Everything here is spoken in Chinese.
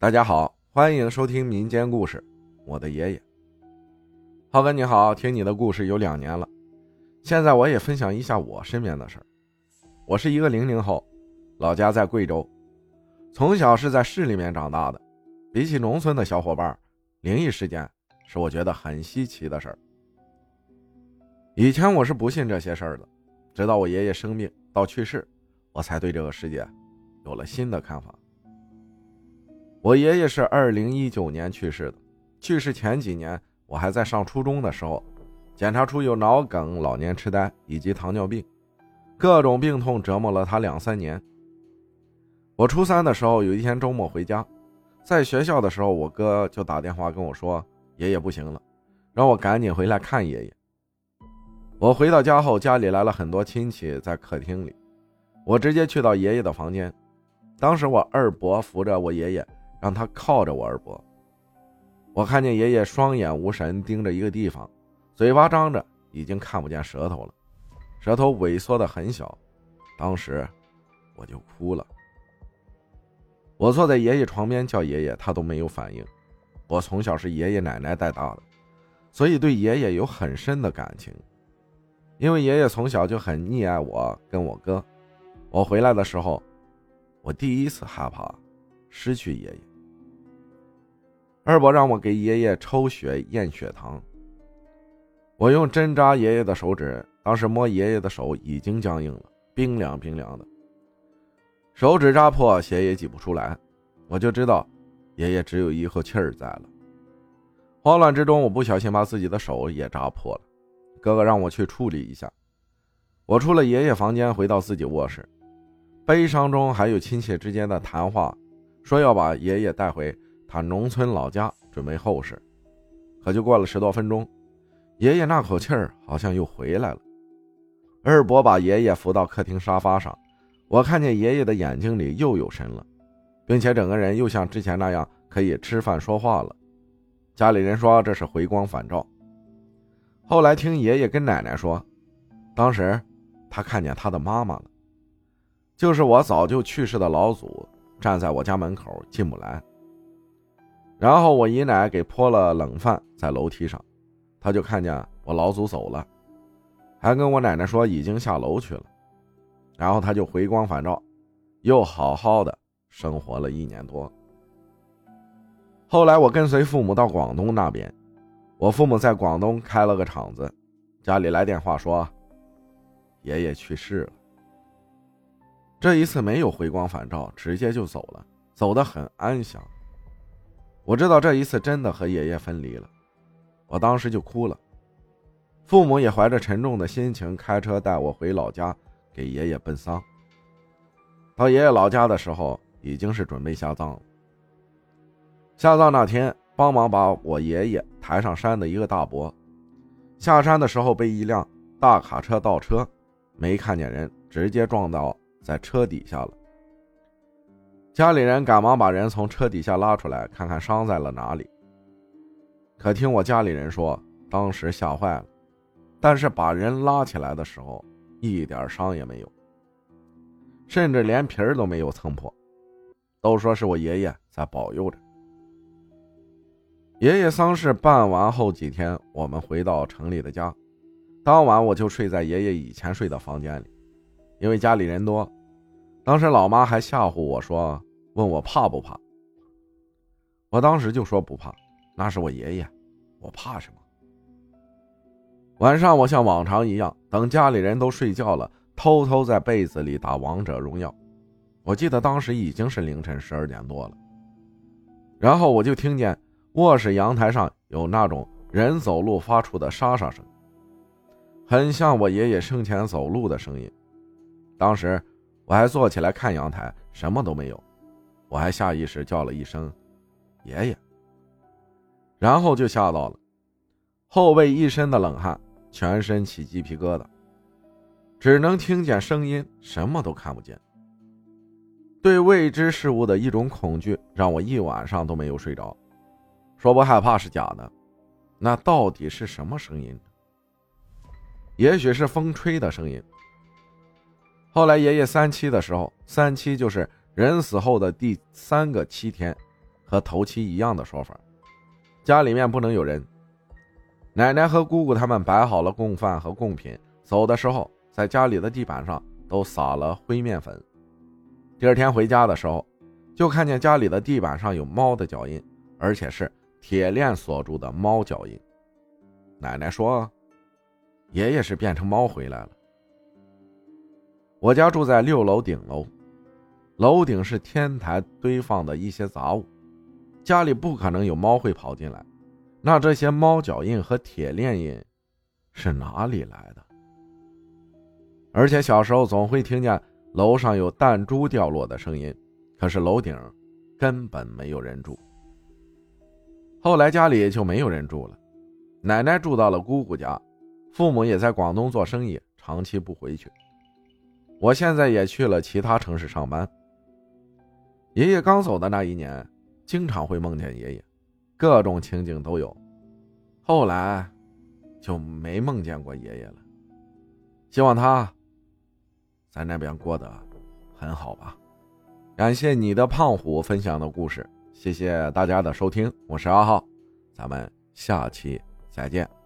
大家好，欢迎收听民间故事。我的爷爷，浩哥你好，听你的故事有两年了，现在我也分享一下我身边的事儿。我是一个零零后，老家在贵州，从小是在市里面长大的。比起农村的小伙伴，灵异事件是我觉得很稀奇的事儿。以前我是不信这些事儿的，直到我爷爷生病到去世，我才对这个世界有了新的看法。我爷爷是二零一九年去世的，去世前几年我还在上初中的时候，检查出有脑梗、老年痴呆以及糖尿病，各种病痛折磨了他两三年。我初三的时候，有一天周末回家，在学校的时候，我哥就打电话跟我说爷爷不行了，让我赶紧回来看爷爷。我回到家后，家里来了很多亲戚在客厅里，我直接去到爷爷的房间，当时我二伯扶着我爷爷。让他靠着我耳脖。我看见爷爷双眼无神，盯着一个地方，嘴巴张着，已经看不见舌头了，舌头萎缩的很小。当时我就哭了。我坐在爷爷床边叫爷爷，他都没有反应。我从小是爷爷奶奶带大的，所以对爷爷有很深的感情。因为爷爷从小就很溺爱我跟我哥。我回来的时候，我第一次害怕失去爷爷。二伯让我给爷爷抽血验血糖。我用针扎爷爷的手指，当时摸爷爷的手已经僵硬了，冰凉冰凉的。手指扎破，血也挤不出来，我就知道爷爷只有一口气儿在了。慌乱之中，我不小心把自己的手也扎破了。哥哥让我去处理一下。我出了爷爷房间，回到自己卧室，悲伤中还有亲戚之间的谈话，说要把爷爷带回。他农村老家准备后事，可就过了十多分钟，爷爷那口气儿好像又回来了。二伯把爷爷扶到客厅沙发上，我看见爷爷的眼睛里又有神了，并且整个人又像之前那样可以吃饭说话了。家里人说这是回光返照。后来听爷爷跟奶奶说，当时他看见他的妈妈了，就是我早就去世的老祖，站在我家门口进不来。然后我姨奶给泼了冷饭，在楼梯上，他就看见我老祖走了，还跟我奶奶说已经下楼去了。然后他就回光返照，又好好的生活了一年多。后来我跟随父母到广东那边，我父母在广东开了个厂子，家里来电话说爷爷去世了。这一次没有回光返照，直接就走了，走得很安详。我知道这一次真的和爷爷分离了，我当时就哭了。父母也怀着沉重的心情开车带我回老家给爷爷奔丧。到爷爷老家的时候，已经是准备下葬了。下葬那天，帮忙把我爷爷抬上山的一个大伯，下山的时候被一辆大卡车倒车，没看见人，直接撞到在车底下了。家里人赶忙把人从车底下拉出来，看看伤在了哪里。可听我家里人说，当时吓坏了，但是把人拉起来的时候，一点伤也没有，甚至连皮儿都没有蹭破，都说是我爷爷在保佑着。爷爷丧事办完后几天，我们回到城里的家，当晚我就睡在爷爷以前睡的房间里，因为家里人多，当时老妈还吓唬我说。问我怕不怕？我当时就说不怕，那是我爷爷，我怕什么？晚上我像往常一样，等家里人都睡觉了，偷偷在被子里打王者荣耀。我记得当时已经是凌晨十二点多了，然后我就听见卧室阳台上有那种人走路发出的沙沙声，很像我爷爷生前走路的声音。当时我还坐起来看阳台，什么都没有。我还下意识叫了一声“爷爷”，然后就吓到了，后背一身的冷汗，全身起鸡皮疙瘩，只能听见声音，什么都看不见。对未知事物的一种恐惧，让我一晚上都没有睡着。说不害怕是假的，那到底是什么声音？也许是风吹的声音。后来爷爷三七的时候，三七就是。人死后的第三个七天，和头七一样的说法，家里面不能有人。奶奶和姑姑他们摆好了供饭和贡品，走的时候在家里的地板上都撒了灰面粉。第二天回家的时候，就看见家里的地板上有猫的脚印，而且是铁链锁住的猫脚印。奶奶说：“爷爷是变成猫回来了。”我家住在六楼顶楼，楼顶是天台堆放的一些杂物，家里不可能有猫会跑进来。那这些猫脚印和铁链印是哪里来的？而且小时候总会听见楼上有弹珠掉落的声音，可是楼顶根本没有人住。后来家里就没有人住了，奶奶住到了姑姑家，父母也在广东做生意，长期不回去。我现在也去了其他城市上班。爷爷刚走的那一年，经常会梦见爷爷，各种情景都有。后来，就没梦见过爷爷了。希望他在那边过得很好吧。感谢你的胖虎分享的故事，谢谢大家的收听，我是阿浩，咱们下期再见。